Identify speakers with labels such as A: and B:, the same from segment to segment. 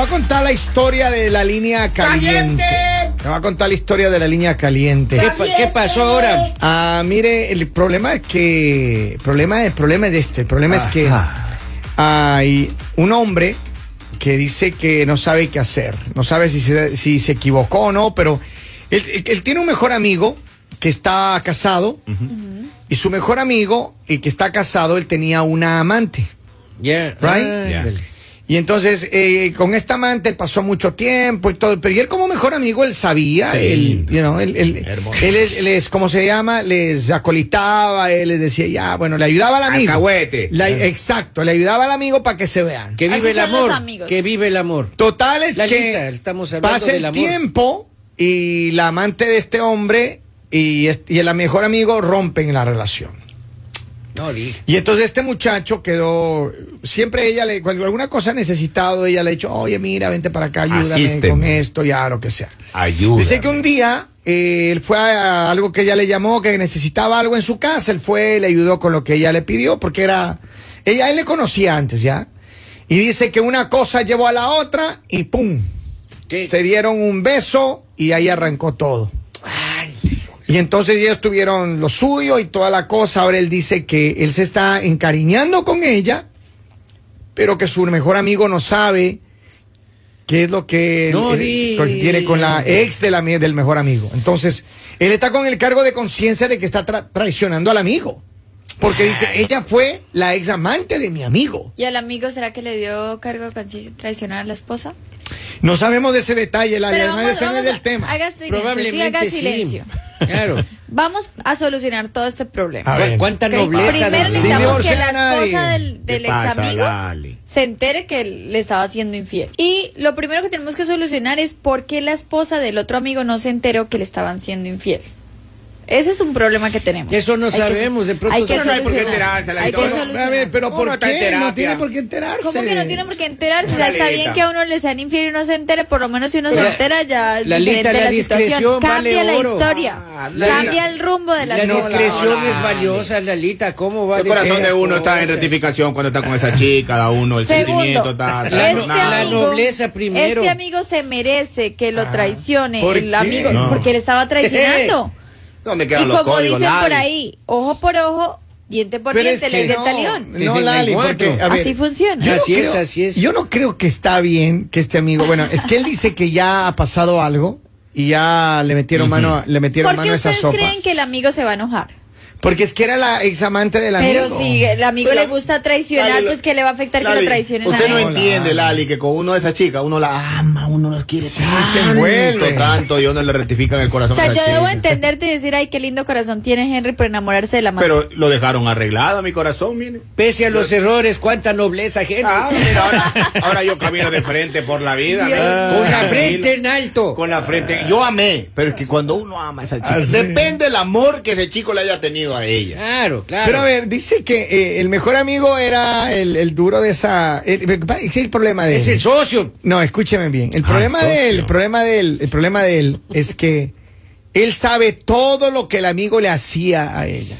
A: a hacer, le voy a contar la historia de la línea caliente. Le voy a contar la historia de la línea caliente.
B: ¿Qué, pa- qué pasó ahora?
A: Ah, mire, el problema es que, el problema, el problema es este, el problema es que hay un hombre que dice que no sabe qué hacer, no sabe si se, si se equivocó o no, pero él, él tiene un mejor amigo que está casado y su mejor amigo y que está casado, él tenía una amante.
B: Ya,
A: Right?
B: ándale.
A: Y entonces, eh, con esta amante él pasó mucho tiempo y todo, pero y él como mejor amigo, él sabía, él, you know, él, él, les, ¿cómo se llama? Les acolitaba, él les decía, ya, bueno, le ayudaba al amigo.
C: Alcahuete.
A: La- exacto, le ayudaba al amigo para que se vean.
B: Que
D: Así
B: vive el amor. Que vive el amor.
A: Total es
B: Lalita,
A: que
B: estamos hablando
A: pasa
B: del
A: el
B: amor.
A: tiempo y la amante de este hombre y, est- y el mejor amigo rompen la relación.
B: No, dije.
A: Y entonces este muchacho quedó, siempre ella le, cuando alguna cosa ha necesitado, ella le ha dicho, oye, mira, vente para acá, ayúdame
C: Asísteme.
A: con esto, ya, lo que sea.
C: Ayuda.
A: Dice que un día eh, él fue a algo que ella le llamó, que necesitaba algo en su casa, él fue, le ayudó con lo que ella le pidió, porque era, ella, él le conocía antes, ¿ya? Y dice que una cosa llevó a la otra y ¡pum!
B: ¿Qué?
A: Se dieron un beso y ahí arrancó todo.
B: Ay,
A: Y entonces ellos tuvieron lo suyo y toda la cosa. Ahora él dice que él se está encariñando con ella, pero que su mejor amigo no sabe qué es lo que,
B: No
A: él- que tiene con la ex de la, mi- del mejor amigo. Entonces, él está con el cargo de conciencia de que está tra- traicionando al amigo. Porque dice, ella fue la ex amante de mi amigo.
D: ¿Y al amigo será que le dio cargo de conciencia traicionar a la esposa?
A: No sabemos de ese detalle, la además
D: vamos-
A: ese no es del tema.
D: Haga silencio, sí,
B: Probablemente
D: haga
B: sí.
D: silencio.
B: Claro.
D: Vamos a solucionar todo este problema.
A: A ver.
B: ¿Cuánta
D: Ok,
B: nobleza
D: Primero necesitamos que la esposa del, del
C: ¿Qué
D: ex amigo
C: Lali?
D: se entere que le estaba haciendo infiel. Y lo primero que tenemos que solucionar es por qué la esposa del otro amigo no se enteró que le estaban siendo infiel. Ese es un problema que tenemos.
B: Eso no
D: Hay que-
B: sabemos, de pronto
D: hay que
B: Uno no
C: hay por qué
D: solucionar.
C: enterarse,
D: Hay
C: Lalita.
D: que
A: a
D: solucionar.
A: ver, pero
C: Uno
A: ¿por qué? No tiene por qué enterarse.
D: ¿Cómo que no tiene por qué enterarse? O sea, está bien que a uno le sean infiel y no se entere, por lo menos si uno
B: Pero
D: se
B: la-
D: entera ya es
B: Lalita,
D: diferente
B: la
D: la,
B: discreción
D: situación.
B: vale
D: Cambia la
B: oro.
D: historia,
C: Ah, la-
D: cambia el rumbo de la,
B: La discreción
C: no,
B: es valiosa, Lalita. ¿Cómo va a
C: El corazón de uno está en
B: cosas?
C: rectificación cuando está con esa chica, da uno, el
D: Segundo,
C: sentimiento está. está
B: La
D: este
B: la
D: amigo,
B: nobleza primero.
D: Este amigo se merece que lo traicione
A: ¿por
D: el
A: qué?
D: amigo
C: No.
D: porque le estaba traicionando.
C: ¿Dónde
D: y
C: quedan los
D: como
C: códigos,
D: dicen por ahí, ojo por ojo, diente por
A: Pero es
D: diente,
A: que
D: ley del
A: no,
D: talión.
A: No, Lali, porque, a ver,
D: Así funciona.
A: yo no
B: es,
A: creo-
B: así es.
A: Yo no creo que está bien que este amigo, bueno, es que él dice que ya ha pasado algo y ya le metieron mano, le metieron
D: ¿Por
A: mano a esa
D: ustedes
A: sopa.
D: creen que el amigo se va a enojar?
A: Porque es que era la ex amante del amigo.
D: Pero si el amigo
C: Pero-
D: le gusta traicionar,
C: Lali,
D: pues que le va a afectar que lo traicionen
C: Usted
D: a
C: no
D: él?
C: entiende, Lali, que con uno de esas chicas uno la ama, uno los quiere
A: se
C: tanto,
A: envuelve.
C: tanto y uno le rectifica en el
D: O
C: corazón.
D: sea,
C: a
D: yo debo entenderte y decir, ay, qué lindo corazón tiene Henry por enamorarse de la madre.
C: Pero lo dejaron arreglado, mi corazón, mire.
B: Pese a los errores, cuánta nobleza, gente.
C: Ah, mira, ahora, ahora yo camino de frente por la vida.
B: Con la frente en alto.
C: Con la frente. Yo amé, pero es que cuando uno ama a esa chica,
A: Ah, sí.
C: depende del amor que ese chico le haya tenido a ella.
B: Claro, claro.
A: Pero a ver, dice que eh, el mejor amigo era el, el duro de esa. el- es el problema de
B: es
A: él.
B: el socio.
A: No, escúcheme bien. El
C: Ah,
A: problema de él, el problema de él, el problema de él es que él sabe todo lo que el amigo le hacía a ella.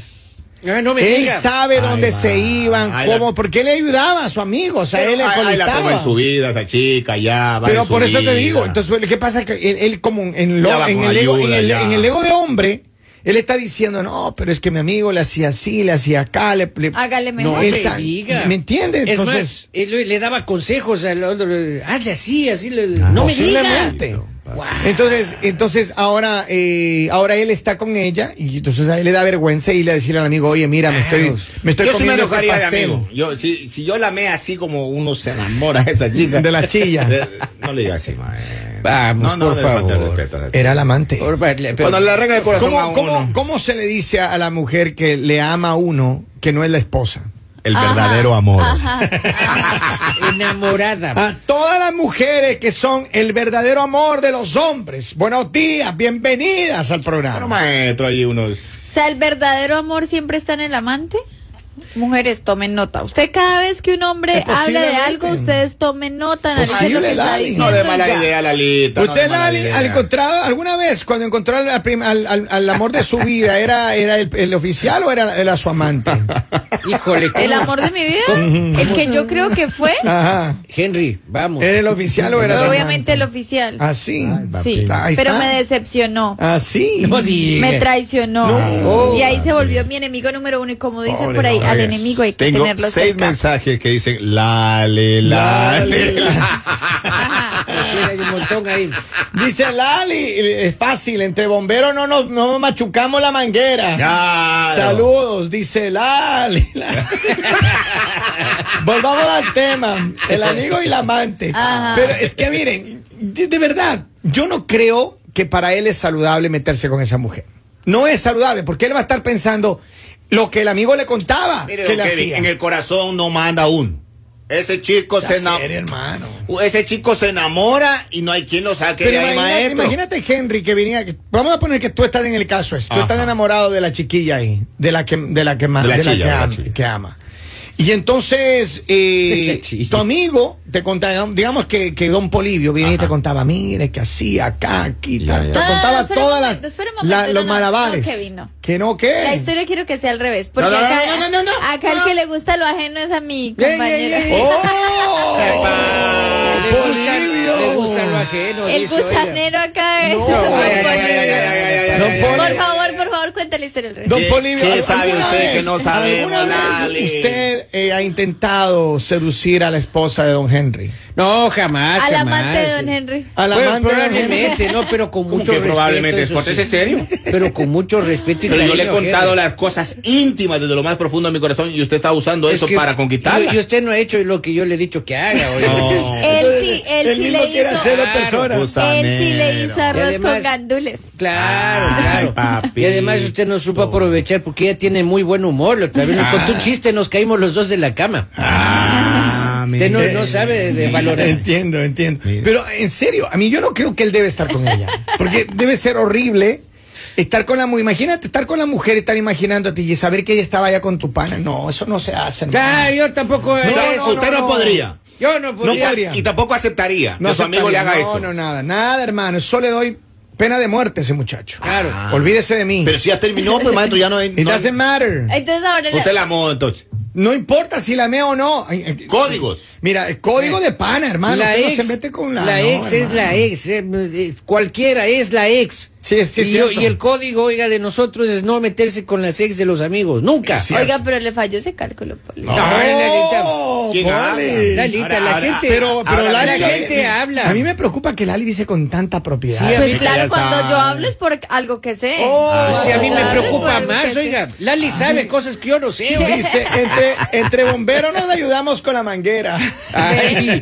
B: No me
A: Él
B: diga.
A: sabe dónde se iban,
C: Ay,
A: cómo,
C: la-
A: porque él le ayudaba a su amigo, o sea, él le
C: la
A: colitaba.
C: en su vida, esa chica, ya. va
A: Pero
C: en su
A: por eso te digo, entonces ¿qué pasa? Que él, él como en, lo- el ego, el, en el ego de hombre, él está diciendo, no, pero es que mi amigo le hacía así, le hacía acá, le... le-
D: Hágale
B: No
D: mejor.
A: Él
B: me diga.
A: ¿me entiende?
B: Es
A: Entonces-
B: más, él le, daba consejos al otro. Hazle así, así. le- no me diga.
A: Posiblemente.
B: Wow.
A: Entonces, entonces ahora, eh, ahora él está con ella y entonces a él le da vergüenza y le decirle al amigo, oye, mira, me estoy, me estoy
C: yo sí me
A: comiendo este
C: enojaría de amigo. Yo, si, si yo la amé así como uno se enamora de esa chica.
A: de la chilla.
C: de- no le digas así, maestro.
B: Vamos, por
C: le falte el
B: favor.
C: respeto
A: Era la amante.
B: Por- pero-
C: Cuando le arregla el corazón a
A: ¿Cómo, cómo,
C: uno.
A: cómo se le dice a la mujer que le ama a uno que no es la esposa?
C: El
D: Ajá,
C: verdadero amor.
D: ajá.
B: enamorada.
A: A todas las mujeres que son el verdadero amor de los hombres. Buenos días, bienvenidas al
C: Bueno,
A: programa.
C: maestro, ahí unos.
D: O sea, el verdadero amor siempre está en el amante. Mujeres, tomen nota. Usted cada vez que un hombre
A: Es
D: habla de algo, ustedes tomen nota, analicen lo
A: Posible,
D: que está
A: Lali.
D: diciendo.
C: No de mala
D: ya.
C: idea, Lalita. no
A: ¿Usted,
C: mala
A: Lali,
C: idea.
A: al encontrar alguna vez, cuando encontró al, prim- al- al- al amor de su vida, era, era el, el oficial o era, era su amante?
B: Híjole,
D: El amor de mi vida, el que yo creo que fue,
A: Ajá.
B: Henry, vamos.
A: ¿Era el oficial o era su
D: obviamente el oficial.
A: Así.
D: Sí,
A: Ahí
D: pero me decepcionó.
A: Así.
B: No diga.
D: Me traicionó.
B: No.
D: Y ahí se volvió mi enemigo número uno. Y como dicen
A: Pobre
D: por ahí. Enemigo hay que
E: Tengo
D: tenerlo
E: seis
D: cerca.
E: mensajes que dicen lale, lale.
B: Sí, hay un montón ahí.
A: Dice Lali, es fácil, entre bomberos no nos, no nos machucamos la manguera.
E: Claro.
A: Saludos, dice Lali. Volvamos al tema, el amigo y la amante.
D: Ajá.
A: Pero es que miren, de, de verdad, yo no creo que para él es saludable meterse con esa mujer. No es saludable, porque él va a estar pensando lo que el amigo le contaba
C: Mire,
A: que le
C: Kevin,
A: hacía.
C: en el corazón no manda uno. Ese chico se enamora. Ese chico se enamora y no hay quien lo saque
A: Pero
C: de ahí,
A: imagínate,
C: maestro.
A: imagínate, Henry, que venía. Vamos a poner que tú estás en el caso ese. Tú
C: Ajá.
A: estás enamorado de la chiquilla ahí, de la que, de la que, ma-
E: De la
A: de la
E: chilla,
A: que,
E: de la
A: ama,
E: chilla.
A: que ama. Y entonces, eh, tu amigo te contaba, digamos que, que Don Polivio venía y te contaba, mire, que así, acá, aquí,
E: Ya,
A: tal.
E: ya.
A: te
D: No, no, no,
A: contaba
D: un
A: todas
D: momento,
A: las,
D: momento,
A: la-
D: no,
A: los
D: no,
A: malabares.
D: no, Kevin, no.
A: Que no, ¿qué?
D: La historia quiero que sea al revés. Porque
C: No, no,
D: acá,
C: no, no, no, no,
D: acá el que le gusta lo ajeno es a mi
B: Ey, ey,
D: compañero.
B: ey.
A: ¡Oh!
B: Le gusta,
A: Polibio.
B: le gusta lo ajeno.
D: El gusanero acá es.
A: No,
D: Don
A: ay, ay,
D: Polibio.
C: ay, ay, ay, ay, ay,
A: Don
C: ay,
A: Poli-
D: Por favor, favor, cuéntale la historia al revés.
A: Don
C: ¿Qué-
A: Polibio,
C: qué
A: ¿al-
C: sabe usted
A: vez-
C: que no sabemos,
A: ¿Alguna vez usted eh, ha intentado seducir a la esposa de Don Henry?
B: No, jamás.
D: Al amante de Don Henry.
A: A la
B: Bueno,
A: amante de Don Henry.
B: probablemente, no, pero con
C: ¿Cómo
B: mucho
C: que
B: respeto.
C: probablemente?
B: eso
C: ¿Por
B: sí.
C: es serio?
B: Pero con mucho respeto y
C: Pero yo le he contado
B: Henry.
C: las cosas íntimas desde lo más profundo de mi corazón y usted está usando
B: Es
C: eso para
B: usted-
C: conquistarla.
B: Y, usted no ha hecho lo que yo le he dicho que haga.
C: No.
D: Él sí, él,
A: Él
D: sí
A: mismo
D: le
A: quiere
D: hizo.
A: hacerlo
B: Claro,
A: persona.
D: Él sí le hizo arroz
B: además-
D: con gandules.
B: Claro,
C: Ay,
B: claro.
C: papito.
B: Y además usted no supo aprovechar porque ella tiene muy buen humor. La otra vez nos contó un chiste, nos caímos los dos de la cama.
C: Ah,
B: Usted no, no sabe de valorar.
A: Entiendo, entiendo. Pero en serio, a mí yo no creo que él debe estar con ella. Porque debe ser horrible estar con la mujer. Imagínate estar con la mujer y estar imaginándote y saber que ella estaba allá con tu pana. No, eso no se hace. hermano.
B: Claro, yo tampoco.
C: O sea,
B: eso-
C: usted no,
A: no.
C: podría.
B: Yo no podría.
A: podría.
C: Y tampoco aceptaría
A: No
C: que su amigo le haga
A: no,
C: eso.
A: No, nada, nada, hermano. Eso le doy pena de muerte ese muchacho.
B: Claro.
A: Olvídese de mí.
C: Pero si ya terminó, pues maestro, ya no hay.
A: It
C: no hay-
A: doesn't matter.
D: Entonces ahora le-
C: Usted la amó entonces.
A: No importa si la mea o no. Ay,
C: Códigos.
A: Mira, el código de pana, hermano.
B: la ex,
A: no se mete con la.
B: la
A: no,
B: ex es
A: hermano.
B: la ex. eh, eh, cualquiera es la ex.
A: Sí, sí,
B: y,
A: es
B: yo- y el código, oiga, de nosotros es no meterse con las ex de los amigos. Nunca.
D: Oiga, pero le falló ese cálculo, Poli.
B: No, Lalita.
C: ¿Quién habla?
A: Poli.
B: Lalita,
C: Ahora,
B: la
C: ahora,
B: gente.
A: Pero, pero
C: Ahora
A: Lali,
B: la gente habla.
A: A mí me preocupa que Lali dice con tanta propiedad.
B: Sí,
D: Pues claro, cuando
C: sabe.
D: yo hablo es por algo que sé.
A: Oh,
B: Ah, sí, a mí me
D: es
B: preocupa más, oiga. Lali sabe cosas que yo no sé, oiga.
A: Dice, entre, entre bomberos nos ayudamos con la manguera.
B: Ay,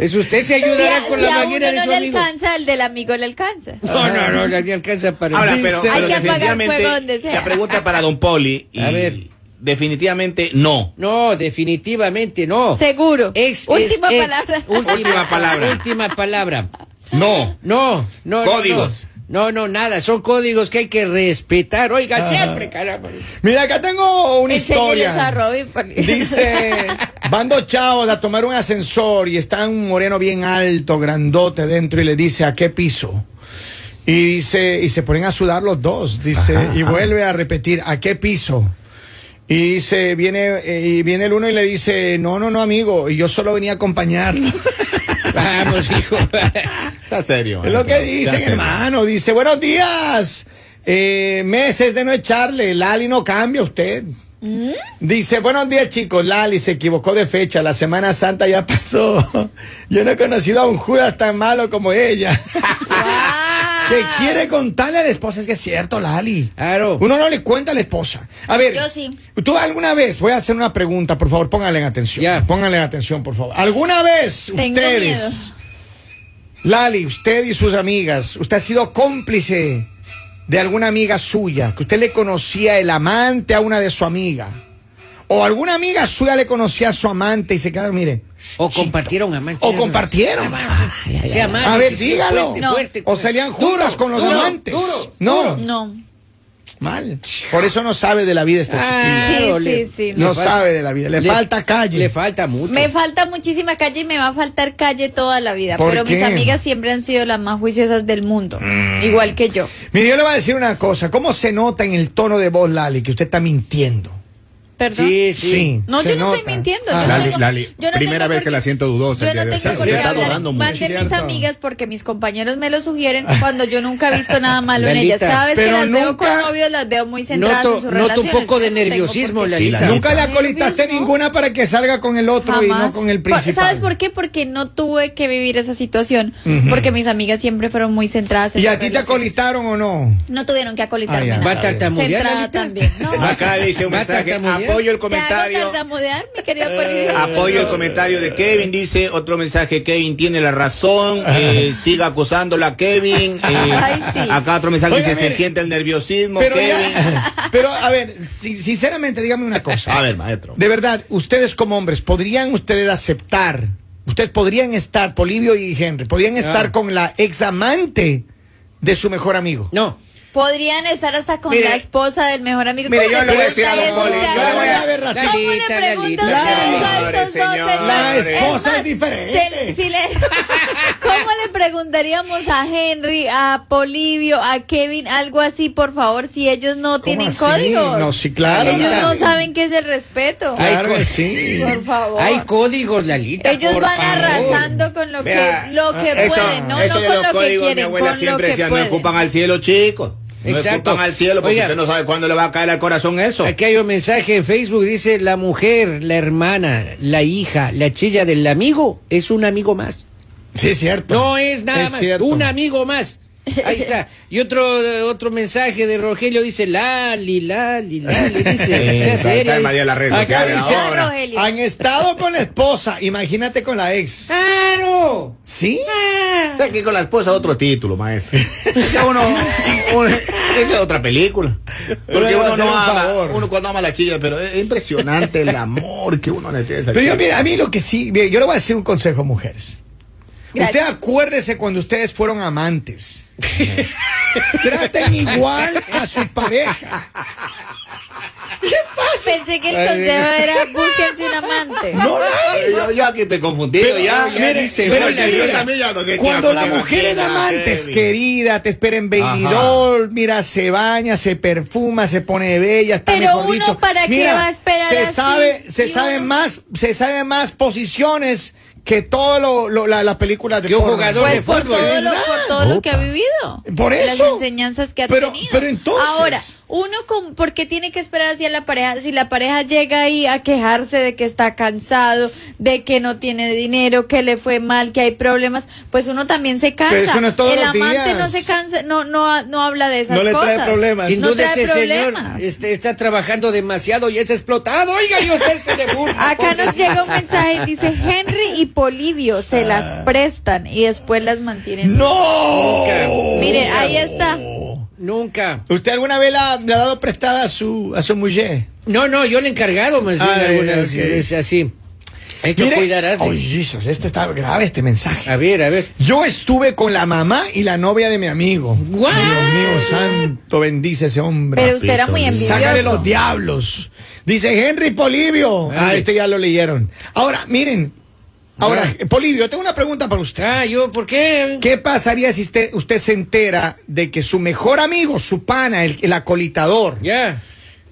B: es usted se
D: Si
B: ayudará
D: a,
B: con
D: si
B: la
D: a uno
B: manguera de
D: no
B: su
D: le
B: amigo.
D: alcanza, el del amigo le alcanza.
B: No, no, no, la me alcanza para
C: Ahora, pero,
A: Hay
D: que apagar fuego donde sea.
C: La pregunta para Don Poli. y
B: A ver.
C: Definitivamente no.
B: No, definitivamente no.
D: Seguro.
B: Ex,
D: Última
B: ex, ex.
D: palabra.
C: Última palabra.
B: Última palabra.
C: No.
B: No, no. no,
C: Códigos.
B: No, no, nada. Son códigos que hay que respetar. Oiga, siempre, caramba.
A: Mira, acá tengo una
D: a
A: historia.
D: Robin. Poli.
A: Dice, van dos chavos a tomar un ascensor y está un moreno bien alto, grandote dentro y le dice, ¿a qué piso? Y dice, y se ponen a sudar los dos, dice, y vuelve a repetir, ¿a qué piso? Y dice, viene, eh, y viene el uno y le dice, no, no, no, amigo, y yo solo venía a acompañarlo.
B: Vamos, hijo.
C: Está serio.
A: Es lo que dicen, hermano. Dice, buenos días. Eh, meses de no echarle. Lali no cambia usted. Dice, buenos días chicos, Lali se equivocó de fecha, la Semana Santa ya pasó. Yo no he conocido a un Judas tan malo como ella. Que quiere contarle a la esposa, es que es cierto, Lali.
B: Claro.
A: Uno no le cuenta a la esposa. A ver,
D: Yo sí.
A: tú alguna vez, voy a hacer una pregunta, por favor, pónganle en atención.
B: Ya.
A: Pónganle en atención, por favor. ¿Alguna vez
D: Tengo
A: ustedes, Lali, usted y sus amigas, usted ha sido cómplice de alguna amiga suya, que usted le conocía el amante a una de su amiga? O alguna amiga suya le conocía a su amante y se quedaron, mire.
B: O compartieron amantes.
A: O compartieron. A ver, dígalo.
B: fuerte,
A: O salían juntas
B: Duro,
A: con los
B: duro,
A: amantes.
B: duro,
A: no.
D: No.
A: Mal. Por eso no sabe de la vida esta
B: Ah,
A: chiquilla.
D: Sí, sí,
B: le-
D: sí.
A: No
B: le
A: sabe de la vida. Le, falta calle.
B: Le falta mucho.
D: Me falta muchísima calle y me va a faltar calle toda la vida.
A: ¿Por
D: Pero mis amigas siempre han sido las más juiciosas del mundo.
A: Mm.
D: Igual que yo.
A: Mire, yo le voy a decir una cosa. ¿Cómo se nota en el tono de voz, Lali, que usted está mintiendo?
D: ¿Perdón?
B: Sí, sí.
D: No, yo no
A: nota.
D: estoy mintiendo.
A: Ah,
D: yo no
E: Lali,
D: tengo,
E: Lali,
D: yo no
E: primera vez que la siento dudosa
D: Yo no tengo por qué hablar de mis amigas porque mis compañeros me lo sugieren cuando yo nunca he visto nada malo en ellas. Cada vez que las veo con novios las veo muy centradas
B: Noto-
D: en sus
B: noto un poco de nerviosismo. Lalita.
E: Sí,
A: Nunca le
D: ¿Nerviosismo?
A: acolitaste ninguna para que salga con el otro y no con el principal.
D: ¿Sabes por qué? Porque no tuve que vivir esa situación. Porque mis amigas siempre fueron muy centradas en
A: ¿Y a ti te acolitaron o no?
D: No tuvieron que acolitarme.
A: Ah,
D: nada.
B: ¿Va a tartamudear,
D: Centrada también.
C: Acá dice un
B: ¿Va a
C: mensaje? Apoyo el
D: ¿Te hago
C: comentario.
D: tartamudear, mi querido Polivio?
C: Apoyo el comentario de Kevin, dice otro mensaje, Kevin tiene la razón, eh, siga acusándola a Kevin. eh,
D: Ay, sí.
C: Acá otro mensaje
A: Oiga,
C: dice,
A: mire.
C: se siente el nerviosismo,
A: Pero,
C: Kevin.
A: ya- pero a ver, si- sinceramente, dígame una cosa.
C: A ver, maestro.
A: De verdad, ustedes como hombres, ¿podrían ustedes aceptar? Ustedes podrían estar, Polivio y Henry, podrían estar
B: Ah.
A: con la ex amante de su mejor amigo.
B: No.
D: Podrían estar hasta con
C: Mire,
D: la esposa del mejor amigo.
C: mire,
D: ¿Cómo
C: yo
D: le
C: le voy a decir
D: usted
C: yo
D: a
C: le voy a
A: ver ratito.
D: ¿Cómo le a
C: Señores,
D: estos dos hermanos?
A: La esposa
D: más,
A: es diferente.
D: se- si le- ¿Cómo le preguntaríamos a Henry, a Polivio, a Kevin, algo así, por favor, si ellos no tienen
A: así?
D: códigos?
A: No, sí, claro.
D: Ellos no
A: Claro.
D: saben qué es el respeto.
B: Ay,
A: Claro que sí.
D: Por favor.
B: Hay códigos, Lalita.
D: Ellos
B: por
D: van
B: favor.
D: arrasando con lo
C: Vea,
D: que, lo que
C: eso-
D: pueden, no,
C: eso
D: no con
C: los
D: lo que quieren,
C: mi abuela
D: con
C: siempre decía, no ocupan al cielo, chicos. No
B: Exacto.
C: al cielo porque
B: Oiga.
C: usted no sabe cuándo le va a caer al corazón eso.
B: Aquí hay un mensaje en Facebook, dice la mujer, la hermana, la hija, la chilla del amigo, es un amigo más.
A: Sí, es cierto.
B: No es nada
A: Es
B: más,
A: cierto.
B: un amigo más. Ahí está. Y otro otro mensaje de Rogelio dice, Lali, Lali, Lali, dice, sea
C: está María de las redes sociales
A: dice,
C: ahora.
D: Rogelio.
A: han estado con la esposa, imagínate con la ex.
B: ¡Claro!
A: ¿Sí?
B: Ah.
C: Está aquí con la esposa otro título, maestro. Ya uno, uno- esa es otra película. Porque uno no
A: un
C: ama,
A: favor.
C: uno cuando ama a la chilla, pero es impresionante el amor que uno le tiene
A: Pero yo, mira, a mí lo que sí, mire, yo le voy a decir un consejo, mujeres.
D: Gracias.
A: Usted acuérdese cuando ustedes fueron amantes. Traten igual a su pareja.
D: Pensé que el consejo era búsquense un amante.
A: No.
C: Yo, yo aquí estoy confundido
A: Pero,
C: ya.
A: ya, mire,
C: dice,
A: pero,
C: oye,
A: mira,
C: yo también ya no sé
A: Cuando
C: qué
A: la mujer es amantes,
C: Kevin.
A: querida, te espera en Doll, mira, se baña, se perfuma, se pone bella, está
D: Pero
A: mejor
D: uno,
A: dicho.
D: ¿para qué va a esperar
A: se
D: así?
A: sabe, se sabe
D: uno-
A: más, se sabe más posiciones que todo lo, lo- la- las películas de
B: Que un jugador
D: Pues
B: de
D: por
B: fútbol,
D: todo, lo, por todo lo que ha vivido.
A: Por
D: Las
A: eso.
D: enseñanzas que ha
A: Pero-
D: tenido.
A: pero entonces-
D: Ahora, uno con, ¿por qué tiene que esperar hacia la pareja? Si la pareja llega ahí a quejarse de que está cansado, de que no tiene dinero, que le fue mal, que hay problemas, pues uno también se cansa.
A: Pero eso no es todos
D: El
A: los
D: amante
A: días.
D: no se cansa, no, no, no habla de esas
A: No le trae
D: cosas.
A: problemas.
B: Sin
D: no
B: duda
D: trae
B: ese señor
D: problemas.
B: este, está trabajando demasiado y es explotado. Oiga, y usted se le burla.
D: Acá nos llega un mensaje y dice Henry y Polivio se las prestan y después las mantienen.
A: ¡No!
D: Miren, ahí está.
B: Nunca.
A: ¿Usted alguna vez la- le ha dado prestada a su, a su mujer?
B: No, no, yo le he encargado más bien
A: Ay,
B: algunas
A: ok.
B: veces así. He hecho
A: Mire-
B: cuidarás de-
A: Ay, Jesus, este está grave este mensaje.
B: A ver, a ver.
A: Yo estuve con la mamá y la novia de mi amigo.
B: What?
A: Dios mío, santo, bendice ese hombre.
D: Pero usted era muy
A: Sácale
D: envidioso.
A: los diablos. Dice Henry Polivio. Ah, este ya lo leyeron. Ahora, miren. Ahora, Polivio, tengo una pregunta para usted.
B: Ah, yo, ¿por qué?
A: ¿Qué pasaría si usted, usted se entera de que su mejor amigo, su pana, el, el acolitador,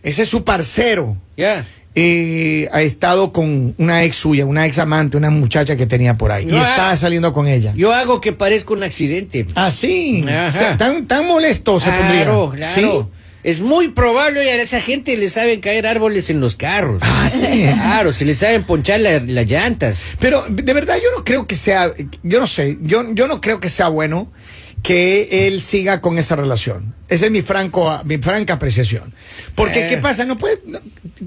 A: ese es su parcero,
B: ya.
A: eh, ha estado con una ex suya, una ex amante, una muchacha que tenía por ahí, y está
B: ah.
A: saliendo con ella?
B: Yo hago que parezca un accidente. Ajá.
A: o sea, tan, tan molesto se pondría.
B: Claro, claro. Es muy probable y a esa gente le saben caer árboles en los carros.
A: Ah, sí.
B: Claro, se le saben ponchar la- las llantas.
A: Pero de verdad yo no creo que sea, yo no sé, yo, yo no creo que sea bueno que él siga con esa relación. Esa es mi franco, mi franca apreciación. Porque
B: Eh.
A: qué pasa, no puede,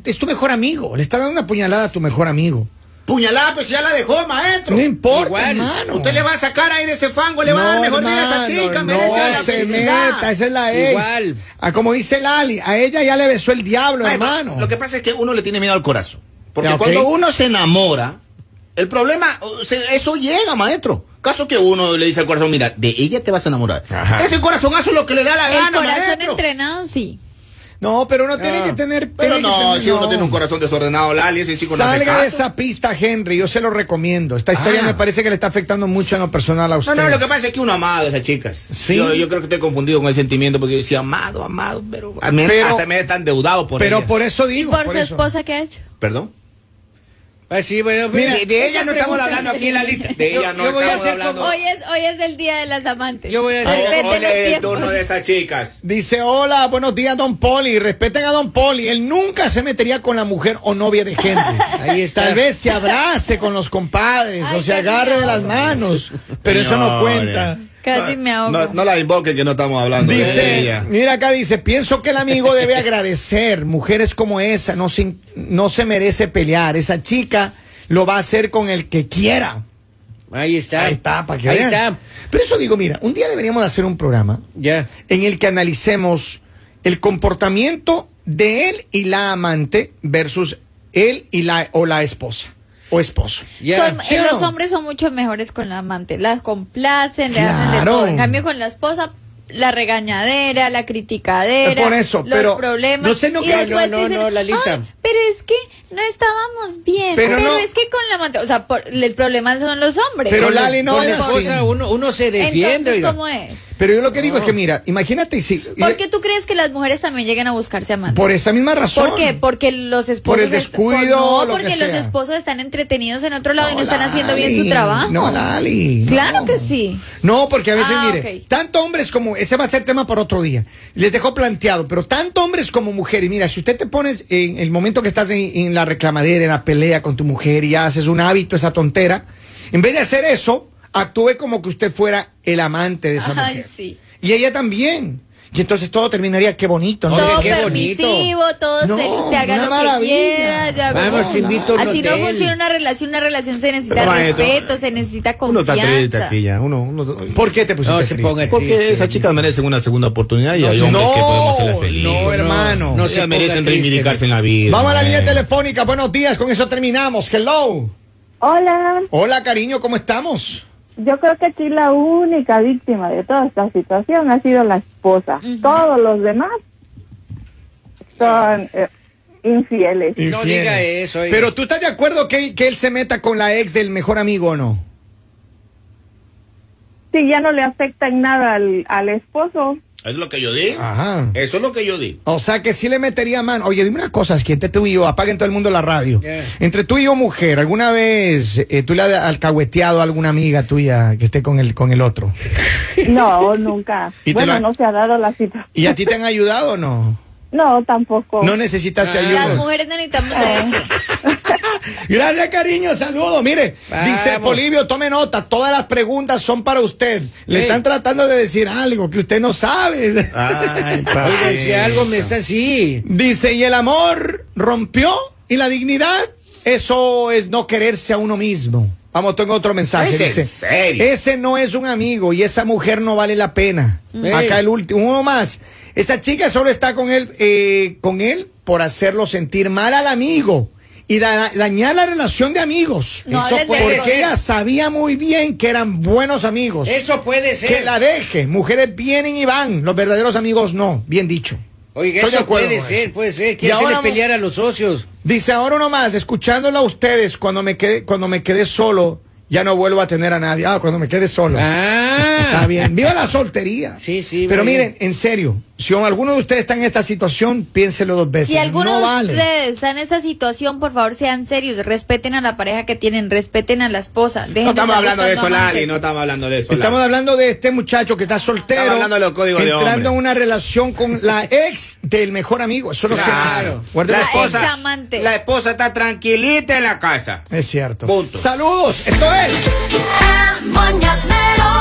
A: es tu mejor amigo, le está dando una puñalada a tu mejor amigo.
C: Puñalada, pues ya la dejó, maestro.
A: No importa,
B: Igual.
A: hermano.
C: Usted le va a sacar ahí de ese fango, le va a dar mejor vida a esa chica,
A: no
C: merece la
A: se
C: felicidad.
A: meta, esa es la ex.
B: Igual.
A: Ah, como dice Lali, a ella ya le besó el diablo,
C: Maestro,
A: hermano.
C: Lo que pasa es que uno le tiene miedo al corazón. Porque
A: Ya, ok.
C: cuando uno se enamora, el problema, eso llega, maestro. Caso que uno le dice al corazón, mira, de ella te vas a enamorar.
A: Ajá.
C: Ese corazonazo es lo que le da la
D: El
C: gana,
D: corazón
C: maestro.
D: entrenado, sí.
A: No, pero uno tiene
B: No.
A: que tener.
C: Pero
A: tiene que
C: no,
A: tener-
C: si uno tiene un corazón desordenado, Lali, ese chico no hace
A: Salga de esa pista, Henry. Yo se lo recomiendo. Esta historia
C: Ah.
A: me parece que le está afectando mucho en lo personal a usted.
C: No, no, lo que pasa es que uno ha amado a esas chicas.
A: Sí.
C: Yo, yo creo que estoy confundido con el sentimiento porque yo decía amado, amado, pero, a mí-
A: Pero-
C: hasta me tan endeudado por
A: Pero
C: ellas.
A: por eso
D: ¿Y
A: digo.
D: por, su
A: eso.
D: esposa qué ha hecho?
C: Perdón.
B: Sí, bueno,
A: Mira,
B: mira,
C: De, de ella no estamos hablando aquí en la lista. De ella no
B: yo voy a hacer
C: hablando.
B: como-
D: Hoy es, hoy es el día de las amantes.
B: Yo voy a hacer-
C: es el turno de esas chicas.
A: Dice, hola, buenos días, don Poli. Respeten a don Poli. Él nunca se metería con la mujer o novia de Henry.
B: Ahí está.
A: Tal vez se abrace con los compadres
D: Ay,
A: o se agarre de las manos. Pero eso no cuenta.
D: Casi me ahogo.
C: No, no la invoque que no estamos hablando de
A: Dice,
C: ella.
A: mira acá dice, pienso que el amigo debe agradecer. Mujeres como esa no se, no se merece pelear. Esa chica lo va a hacer con el que quiera.
B: Ahí está.
A: Ahí está, para que
B: Ahí
A: vean.
B: está.
A: Pero eso digo, mira, un día deberíamos de hacer un programa
B: Ya.
A: en el que analicemos el comportamiento de él y la amante versus él y la o la esposa o esposo.
B: Ya.
D: Son-
A: ¿Sí o
D: los
A: no?
D: hombres son mucho mejores con la amante, la complacen, le hacen de todo. En cambio con la esposa, la regañadera, la criticadera,
A: Por eso,
D: los
A: pero
D: problemas.
A: no sé, no
D: y después
B: no, no,
D: dicen,
B: no, Lalita.
D: "Ay, pero es que no estábamos bien,
A: Pero
D: pero,
A: no-
D: es que con la o sea, por- el problema son los hombres.
A: Pero Lali, no es así.
B: esposa uno, uno se defiende.
D: Entonces,
B: oiga.
D: ¿cómo es?
A: Pero yo lo que digo es que mira, imagínate si
D: ¿Por qué tú crees que las mujeres también llegan a buscarse amantes?
A: por esa misma razón.
D: ¿Por qué? Porque los esposos.
A: Por el descuido,
D: por-
A: lo
D: no, porque
A: que
D: los
A: sea.
D: esposos están entretenidos en otro lado y no están
A: Lali,
D: haciendo bien su trabajo.
A: No, Lali. no.
D: Claro que sí.
A: No, porque a veces,
D: Ah,
A: mire, tanto hombres como, ese va a ser tema para otro día. Les dejo planteado, pero tanto hombres como mujeres, mira, si usted te pones en el momento que estás en, en la reclamadera, en la pelea con tu mujer y haces un hábito, esa tontera, en vez de hacer eso, actúe como que usted fuera el amante de esa
D: Ay,
A: mujer.
D: sí.
A: Y ella también. Y entonces todo terminaría, qué bonito, ¿no?
B: Oye,
D: todo
B: qué bonito.
D: permisivo, todo
A: No,
D: feliz, te haga lo
A: maravilla.
D: que quiera. ya
B: Vamos, te invito a un
D: Así no funciona una relación, una relación se necesita
C: Pero, maestro,
D: respeto, se necesita
C: Uno está triste
D: confianza.
C: aquí ya. Uno, uno-
A: ¿Por qué te pusiste
B: No se
A: triste?
B: ponga
C: porque
B: triste.
C: esas chicas merecen una segunda oportunidad y
A: No,
C: hay
A: no,
C: hombres que podemos hacerlas felices.
A: no, hermano.
B: No
C: No
B: se
C: se merecen
B: triste.
C: reivindicarse en la vida.
A: Vamos a la línea telefónica, buenos días, con eso terminamos. Hello.
F: Hola,
A: Hola, cariño, ¿cómo estamos?
F: Yo creo que aquí la única víctima de toda esta situación ha sido la esposa. Todos los demás son eh, infieles.
B: No diga eso, oiga.
A: Pero tú estás de acuerdo que, que él se meta con la ex del mejor amigo o no?
F: Si ya no le afecta en nada al, al esposo,
C: Es lo que yo digo.
A: Ajá.
C: Eso es lo que yo digo.
A: O sea que sí le metería mano. Oye, dime una cosa, es que entre tú y yo, apaguen todo el mundo la radio. Entre tú y yo, mujer, ¿alguna vez eh, tú le has alcahueteado a alguna amiga tuya que esté con el, con el otro?
F: no, nunca.
A: ¿Y te
F: bueno,
A: la-
F: no se ha dado la situación.
A: ¿Y a ti te han ayudado o no?
F: No, tampoco.
A: No necesitaste
B: Ah.
A: ayuda.
D: Las mujeres no necesitamos de eso.
A: Gracias, cariño. Saludos. Mire,
B: Vamos.
A: dice Polivio, tome nota. Todas las preguntas son para usted. Le
B: Sí.
A: están tratando de decir algo que usted no sabe.
C: Ay,
B: Oiga, si algo me está así.
A: Dice, y el amor rompió y la dignidad, eso es no quererse a uno mismo. Vamos, tengo otro mensaje.
C: ¿Es en serio?
A: ese no es un amigo y esa mujer no vale la pena.
B: Ey.
A: Acá el último, uno más. Esa chica solo está con él, eh, con él por hacerlo sentir mal al amigo y da- dañar la relación de amigos.
D: No
B: Eso puede
A: Porque
B: ser.
A: ella sabía muy bien que eran buenos amigos.
B: Eso puede ser.
A: Que la deje. Mujeres vienen y van. Los verdaderos amigos no. Bien dicho.
B: Oiga,
A: Estoy de
B: eso
A: acuerdo
B: puede ser,
A: eso.
B: puede ser. Hacerle
A: ahora-
B: pelear a los socios.
A: Dice ahora uno más, escuchándolo a ustedes, cuando me quedé, cuando me quedé solo, ya no vuelvo a tener a nadie. Ah, cuando me quede solo.
B: Ah.
A: Está bien. Viva la soltería.
B: Sí, sí,
A: Pero
B: bien.
A: miren, en serio, si alguno de ustedes está en esta situación, piénselo dos veces.
D: Si alguno
A: no
D: de
A: vale.
D: ustedes está en esa situación, por favor sean serios, respeten a la pareja que tienen, respeten a la esposa. dejen
C: No
D: de
C: estamos hablando de eso, Lali. No estamos hablando de eso.
A: Estamos
C: Lali.
A: hablando de este muchacho que está soltero.
C: Estamos hablando de los códigos de
A: Entrando
C: hombre.
A: en una relación con la ex del mejor amigo. Eso no se
C: Claro.
A: hace.
C: La esposa,
D: examante.
C: la esposa está tranquilita en la casa.
A: Es cierto.
C: Punto.
A: Saludos. Esto es.
G: El mañanero